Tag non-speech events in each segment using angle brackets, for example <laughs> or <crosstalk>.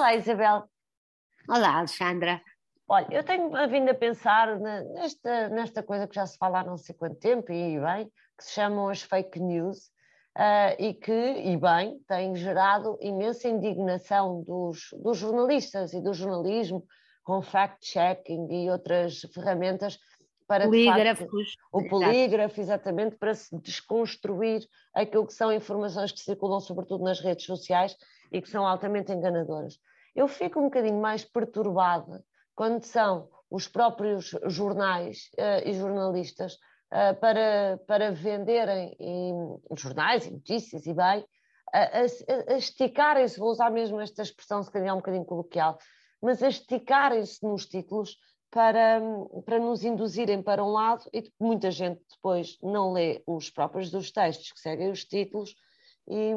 Olá, Isabel. Olá, Alexandra. Olha, eu tenho vindo a pensar nesta, nesta coisa que já se fala há não sei quanto tempo, e bem, que se chamam as fake news, uh, e que, e bem, têm gerado imensa indignação dos, dos jornalistas e do jornalismo, com fact-checking e outras ferramentas para polígrafos. Facto, o polígrafo, exatamente, para se desconstruir aquilo que são informações que circulam, sobretudo nas redes sociais, e que são altamente enganadoras. Eu fico um bocadinho mais perturbada quando são os próprios jornais uh, e jornalistas uh, para, para venderem e, jornais e notícias e bem, a, a, a esticarem-se, vou usar mesmo esta expressão, se calhar um bocadinho coloquial, mas a esticarem-se nos títulos para, para nos induzirem para um lado e muita gente depois não lê os próprios dos textos que seguem os títulos e,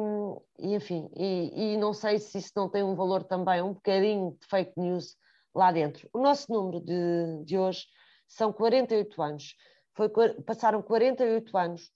e enfim, e, e, não sei se isso não tem um valor também, um bocadinho de fake news lá dentro. O nosso número de, de hoje são 48 anos. Foi, passaram 48 anos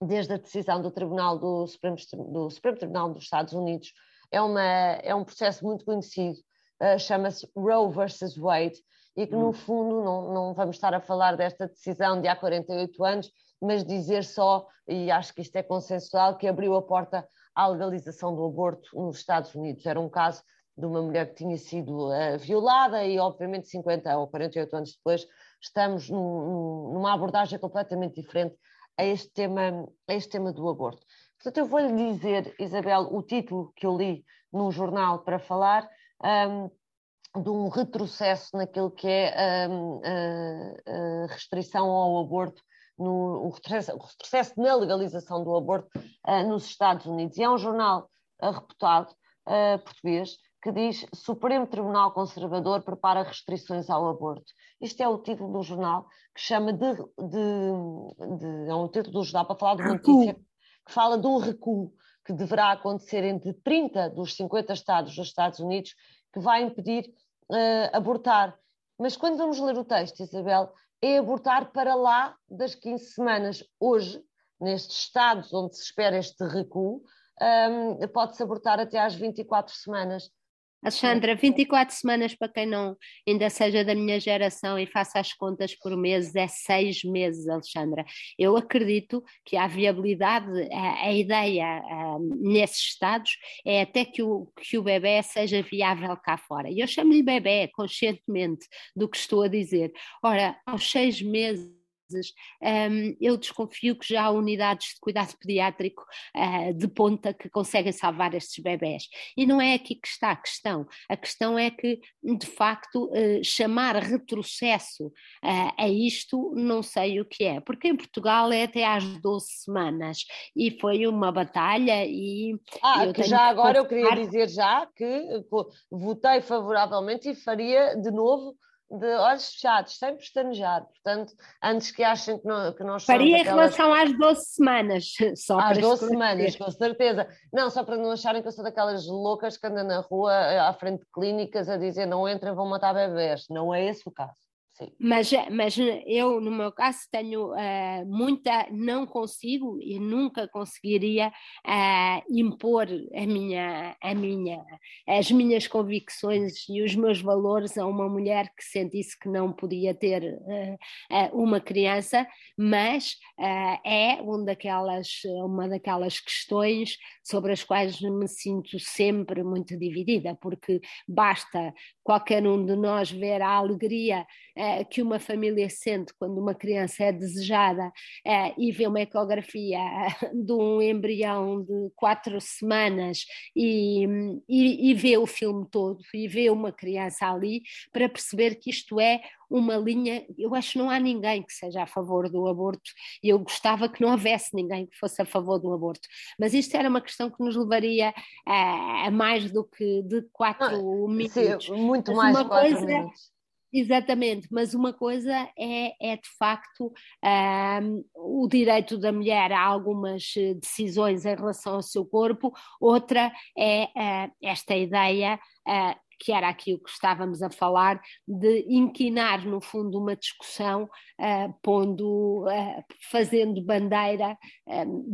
desde a decisão do Tribunal do Supremo, do Supremo Tribunal dos Estados Unidos. É, uma, é um processo muito conhecido, uh, chama-se Roe versus Wade, e que no hum. fundo não, não vamos estar a falar desta decisão de há 48 anos, mas dizer só, e acho que isto é consensual, que abriu a porta à legalização do aborto nos Estados Unidos. Era um caso de uma mulher que tinha sido uh, violada e, obviamente, 50 ou 48 anos depois, estamos num, numa abordagem completamente diferente a este tema, a este tema do aborto. Portanto, eu vou-lhe dizer, Isabel, o título que eu li num jornal para falar um, de um retrocesso naquilo que é a, a restrição ao aborto no o retrocesso, o retrocesso na legalização do aborto uh, nos Estados Unidos. E é um jornal uh, reputado uh, português que diz Supremo Tribunal Conservador prepara restrições ao aborto. Isto é o título do jornal que chama de, de, de é um título do jornal para falar de uma notícia que fala de um recuo que deverá acontecer entre 30 dos 50 estados dos Estados Unidos que vai impedir abortar. Mas quando vamos ler o texto, Isabel, é abortar para lá das 15 semanas. Hoje, nestes estados onde se espera este recuo, um, pode-se abortar até às 24 semanas. Alexandra, 24 semanas para quem não ainda seja da minha geração e faça as contas por meses, é seis meses, Alexandra. Eu acredito que a viabilidade, a, a ideia a, nesses estados é até que o, que o bebê seja viável cá fora. E eu chamo-lhe bebê conscientemente do que estou a dizer. Ora, aos seis meses um, eu desconfio que já há unidades de cuidado pediátrico uh, de ponta que conseguem salvar estes bebés. E não é aqui que está a questão. A questão é que, de facto, uh, chamar retrocesso uh, a isto, não sei o que é. Porque em Portugal é até às 12 semanas e foi uma batalha e... Ah, que já agora eu queria dizer já que votei favoravelmente e faria de novo de olhos fechados, sem pestanejar. Portanto, antes que achem que, não, que nós Faria em relação às 12 semanas. <laughs> Só às 12 semanas, com certeza. Não, só para não acharem que eu sou daquelas loucas que andam na rua à frente de clínicas a dizer não entrem, vão matar bebés. Não é esse o caso. Sim. Mas, mas eu, no meu caso, tenho uh, muita, não consigo e nunca conseguiria uh, impor a minha, a minha, as minhas convicções e os meus valores a uma mulher que sentisse que não podia ter uh, uma criança, mas é um daquelas, uma daquelas questões sobre as quais me sinto sempre muito dividida, porque basta qualquer um de nós ver a alegria eh, que uma família sente quando uma criança é desejada eh, e vê uma ecografia <laughs> de um embrião de quatro semanas e, e, e vê o filme todo e vê uma criança ali para perceber que isto é uma linha. Eu acho que não há ninguém que seja a favor do aborto e eu gostava que não houvesse ninguém que fosse a favor do aborto. Mas isto era uma questão que nos levaria a, a mais do que de quatro ah, minutos. Sim, muito Mas mais quatro coisa, minutos. Exatamente, mas uma coisa é, é de facto um, o direito da mulher a algumas eh, decisões em relação ao seu corpo, outra é uh, esta ideia uh, que era aquilo que estávamos a falar, de inquinar, no fundo, uma discussão, uh, pondo, uh, fazendo bandeira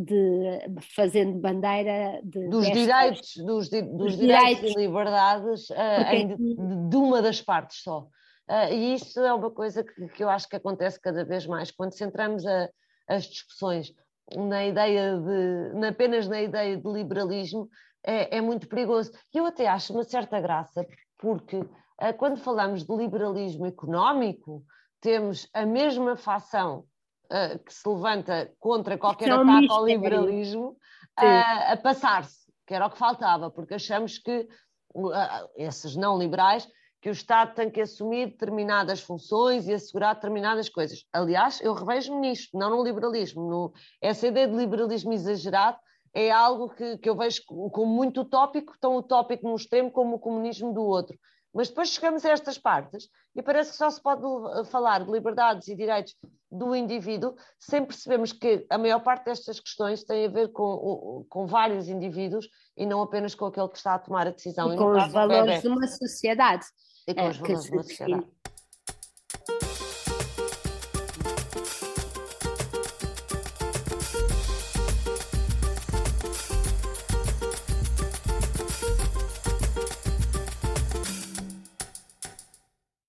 de fazendo bandeira de, dos destas, direitos, dos, di, dos, dos direitos, direitos, e liberdades em, de, de, uma das partes só. E isso é uma coisa que, que, eu acho que acontece cada vez mais. Quando centramos a, as discussões na ideia de, na, apenas na ideia de liberalismo, é, é muito perigoso. E eu até acho uma certa graça, porque uh, quando falamos de liberalismo económico, temos a mesma facção uh, que se levanta contra qualquer ataque ao liberalismo uh, a passar-se, que era o que faltava, porque achamos que esses não liberais que o Estado tem que assumir determinadas funções e assegurar determinadas coisas. Aliás, eu revejo-me nisto, não no liberalismo. No, essa ideia de liberalismo exagerado é algo que, que eu vejo como muito utópico, tão utópico num extremo como o comunismo do outro. Mas depois chegamos a estas partes e parece que só se pode falar de liberdades e direitos do indivíduo sem percebermos que a maior parte destas questões tem a ver com, com vários indivíduos e não apenas com aquele que está a tomar a decisão. E, e com os valores de uma sociedade. E com é, os valores de uma sociedade.